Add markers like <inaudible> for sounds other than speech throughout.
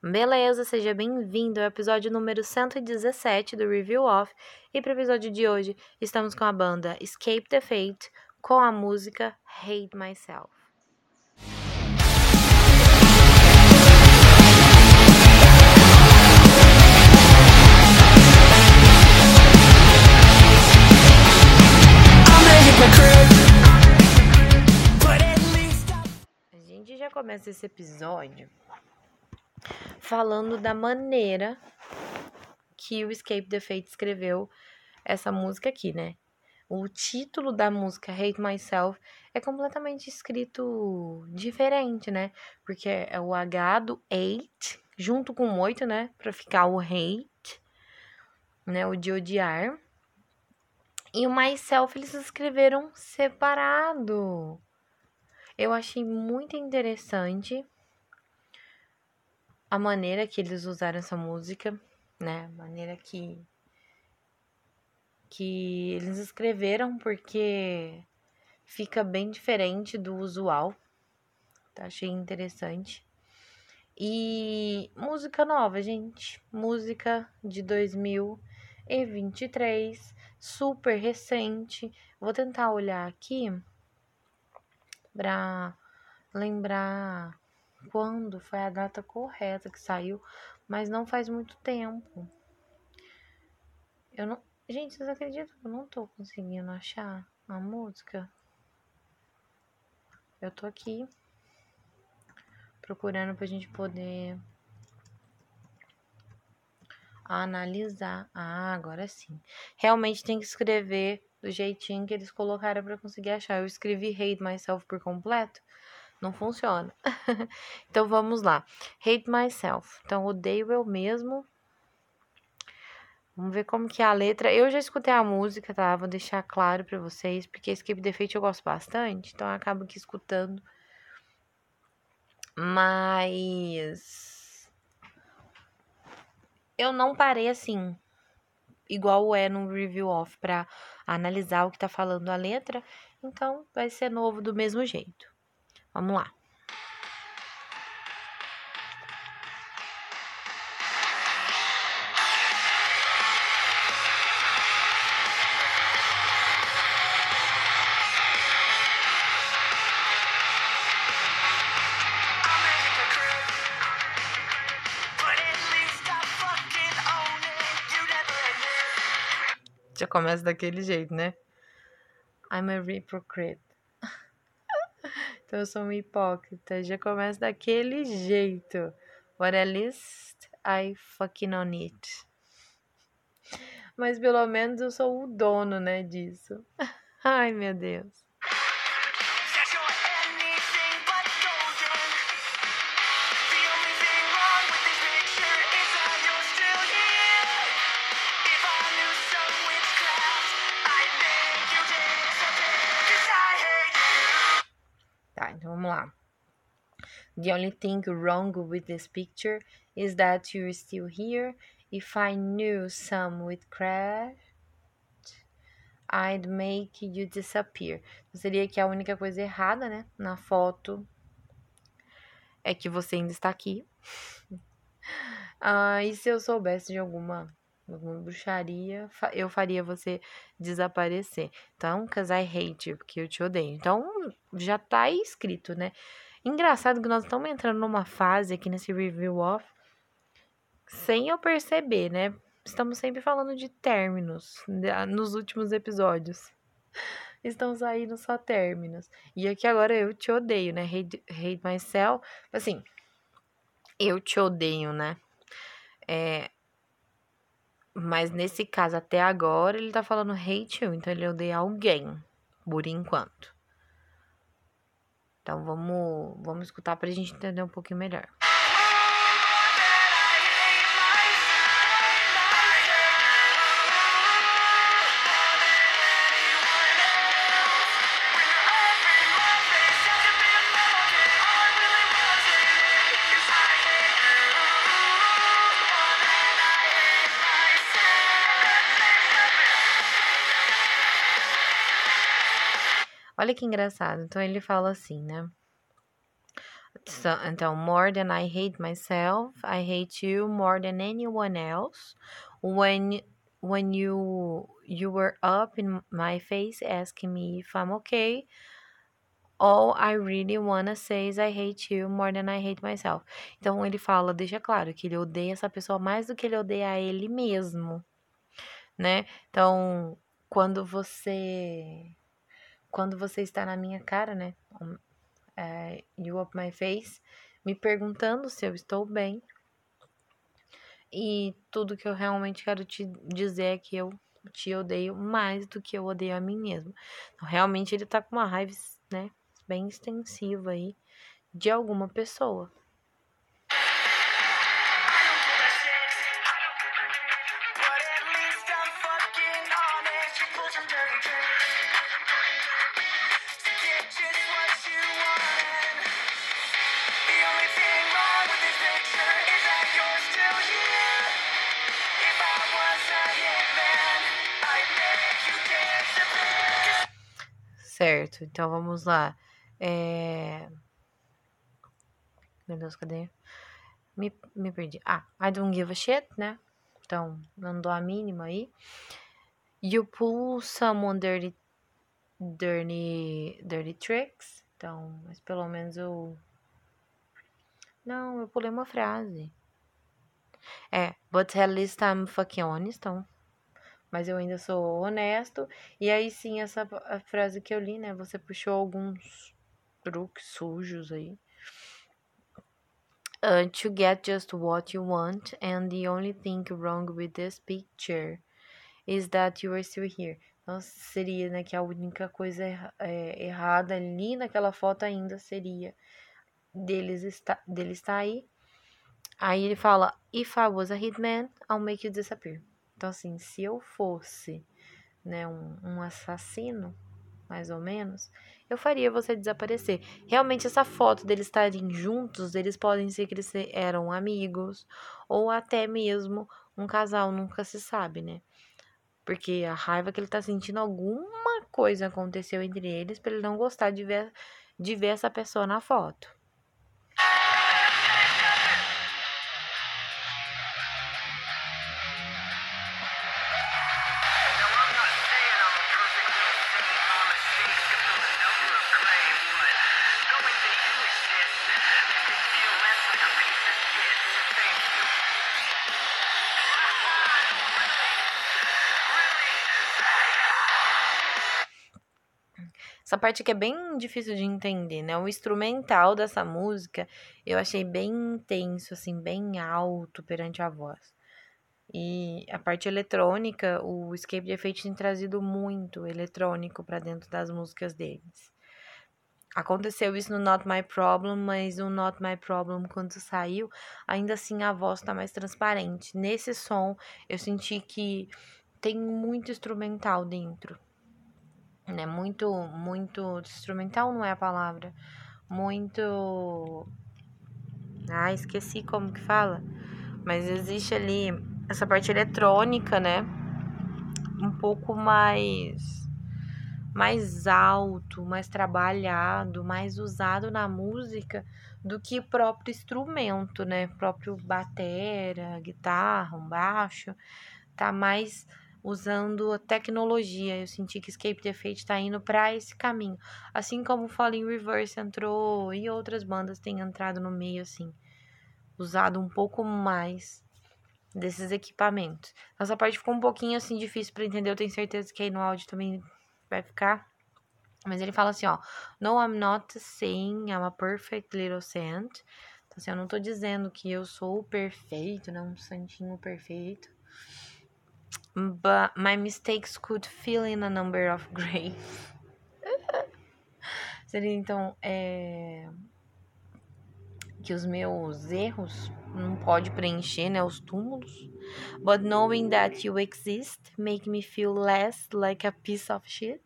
Beleza, seja bem-vindo ao episódio número 117 do Review Off. E para o episódio de hoje, estamos com a banda Escape the Fate com a música Hate Myself. A gente já começa esse episódio falando da maneira que o Escape the Fate escreveu essa música aqui, né? O título da música Hate Myself é completamente escrito diferente, né? Porque é o H do hate junto com o 8, né? Pra ficar o hate, né? O de odiar. E o myself eles escreveram separado. Eu achei muito interessante a maneira que eles usaram essa música, né? A maneira que que eles escreveram porque fica bem diferente do usual. Tá? Achei interessante. E música nova, gente. Música de 2023, super recente. Vou tentar olhar aqui para lembrar quando foi a data correta que saiu, mas não faz muito tempo. Eu não. Gente, vocês acreditam que eu não tô conseguindo achar a música? Eu tô aqui procurando pra gente poder analisar. Ah, agora sim. Realmente tem que escrever do jeitinho que eles colocaram para conseguir achar. Eu escrevi Hate Myself por completo não funciona. <laughs> então vamos lá. Hate myself. Então odeio eu mesmo. Vamos ver como que é a letra. Eu já escutei a música, tá? Vou deixar claro para vocês, porque Escape the eu gosto bastante, então eu acabo aqui escutando. Mas eu não parei assim, igual é no review off para analisar o que tá falando a letra, então vai ser novo do mesmo jeito. Vamos lá. Já começa daquele jeito, né? I'm a hypocrite. Então eu sou uma hipócrita. Já começa daquele jeito. But at least I fucking on it. Mas pelo menos eu sou o dono, né, disso. <laughs> Ai, meu Deus. The only thing wrong with this picture is that you're still here. If I knew some would crash, I'd make you disappear. Então, seria que a única coisa errada, né, na foto é que você ainda está aqui. <laughs> ah, e se eu soubesse de alguma alguma bruxaria, eu faria você desaparecer. Então, cause I hate you, porque eu te odeio. Então, já tá escrito, né? Engraçado que nós estamos entrando numa fase aqui nesse review off, sem eu perceber, né? Estamos sempre falando de términos né, nos últimos episódios. <laughs> Estão saindo só términos. E aqui agora eu te odeio, né? Hate, hate myself. Assim, eu te odeio, né? É, mas nesse caso, até agora, ele tá falando hate you, então ele odeia alguém, por enquanto. Então vamos, vamos escutar pra gente entender um pouquinho melhor. Olha que engraçado. Então ele fala assim, né? So, então, more than I hate myself, I hate you more than anyone else. When when you you were up in my face asking me if I'm okay, all I really wanna say is I hate you more than I hate myself. Então ele fala, deixa claro que ele odeia essa pessoa mais do que ele odeia a ele mesmo, né? Então, quando você quando você está na minha cara, né? É, you up my face, me perguntando se eu estou bem. E tudo que eu realmente quero te dizer é que eu te odeio mais do que eu odeio a mim mesmo. Então, realmente ele tá com uma raiva, né, bem extensiva aí de alguma pessoa. Certo, então vamos lá. É... Meu Deus, cadê? Me, me perdi. Ah, I don't give a shit, né? Então, não dou a mínima aí. You pull someone dirty, dirty, dirty tricks. Então, mas pelo menos eu. Não, eu pulei uma frase. É, but at least I'm fucking honest. Então, mas eu ainda sou honesto. E aí sim, essa frase que eu li, né? Você puxou alguns truques sujos aí. Uh, to get just what you want, and the only thing wrong with this picture is that you are still here. Então, seria, né, que a única coisa é, errada ali naquela foto ainda seria deles está, dele estar aí. Aí ele fala, if I was a hitman, I'll make you disappear. Então, assim, se eu fosse né, um, um assassino, mais ou menos, eu faria você desaparecer. Realmente, essa foto deles estarem juntos, eles podem ser que eles eram amigos, ou até mesmo um casal, nunca se sabe, né? Porque a raiva que ele tá sentindo, alguma coisa aconteceu entre eles para ele não gostar de ver, de ver essa pessoa na foto. Essa parte aqui é bem difícil de entender, né? O instrumental dessa música eu achei bem intenso, assim, bem alto perante a voz. E a parte eletrônica, o Escape the Fate tem trazido muito eletrônico para dentro das músicas deles. Aconteceu isso no Not My Problem, mas o Not My Problem, quando saiu, ainda assim a voz tá mais transparente. Nesse som, eu senti que tem muito instrumental dentro né? Muito, muito instrumental não é a palavra. Muito. Ah, esqueci como que fala. Mas existe ali essa parte eletrônica, né? Um pouco mais mais alto, mais trabalhado, mais usado na música do que próprio instrumento, né? Próprio batera, guitarra, um baixo, tá mais usando a tecnologia. Eu senti que Escape the Fate está indo para esse caminho. Assim como Falling Reverse entrou e outras bandas têm entrado no meio, assim, usado um pouco mais desses equipamentos. Essa parte ficou um pouquinho assim difícil para entender. Eu tenho certeza que aí no áudio também vai ficar. Mas ele fala assim, ó, No, I'm not saying I'm a perfect little saint. Então, assim, eu não tô dizendo que eu sou perfeito, né? Um santinho perfeito but my mistakes could fill in a number of <laughs> graves. Seria então é, que os meus erros não pode preencher, né, os túmulos. But knowing that you exist make me feel less like a piece of shit.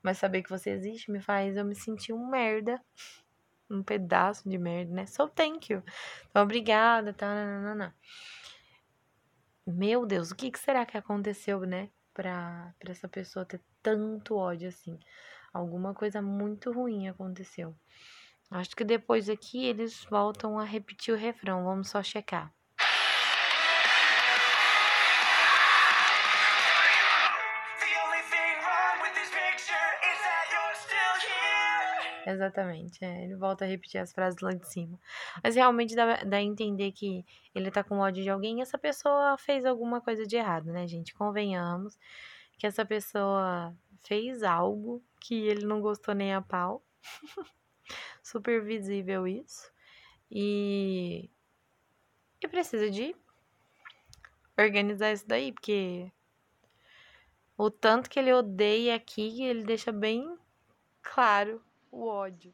Mas saber que você existe me faz eu me sentir um merda, um pedaço de merda, né? So thank you. Então, obrigada, tá? Meu Deus, o que, que será que aconteceu, né? Pra, pra essa pessoa ter tanto ódio assim. Alguma coisa muito ruim aconteceu. Acho que depois aqui eles voltam a repetir o refrão. Vamos só checar. Exatamente, é, ele volta a repetir as frases lá de cima. Mas realmente dá, dá a entender que ele tá com ódio de alguém e essa pessoa fez alguma coisa de errado, né, gente? Convenhamos que essa pessoa fez algo que ele não gostou nem a pau. <laughs> Super visível isso. E. E precisa de organizar isso daí, porque o tanto que ele odeia aqui, ele deixa bem claro o ódio.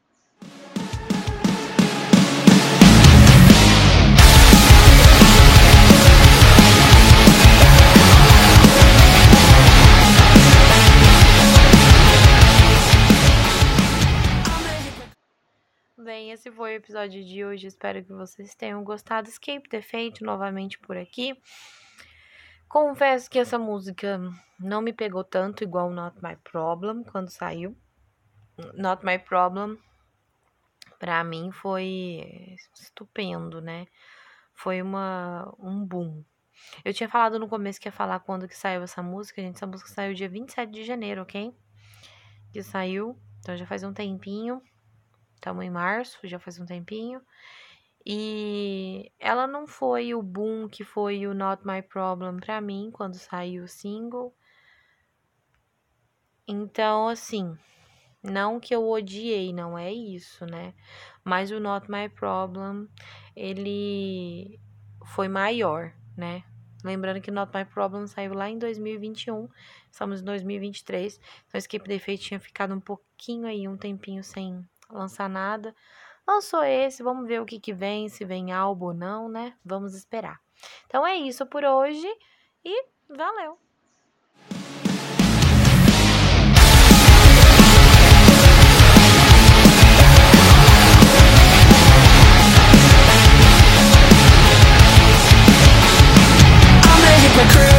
Foi o episódio de hoje. Espero que vocês tenham gostado. Escape Fate novamente por aqui. Confesso que essa música não me pegou tanto igual Not My Problem quando saiu. Not My Problem, para mim foi estupendo, né? Foi uma, um boom. Eu tinha falado no começo que ia falar quando que saiu essa música, gente. Essa música saiu dia 27 de janeiro, ok? Que saiu, então já faz um tempinho. Estamos em março, já faz um tempinho. E ela não foi o boom que foi o Not My Problem pra mim quando saiu o single. Então, assim, não que eu odiei, não é isso, né? Mas o Not My Problem, ele foi maior, né? Lembrando que Not My Problem saiu lá em 2021, estamos em 2023. Então, Escape the Fate tinha ficado um pouquinho aí, um tempinho sem lançar nada. Lançou esse, vamos ver o que, que vem, se vem álbum ou não, né? Vamos esperar. Então é isso por hoje e valeu! the crew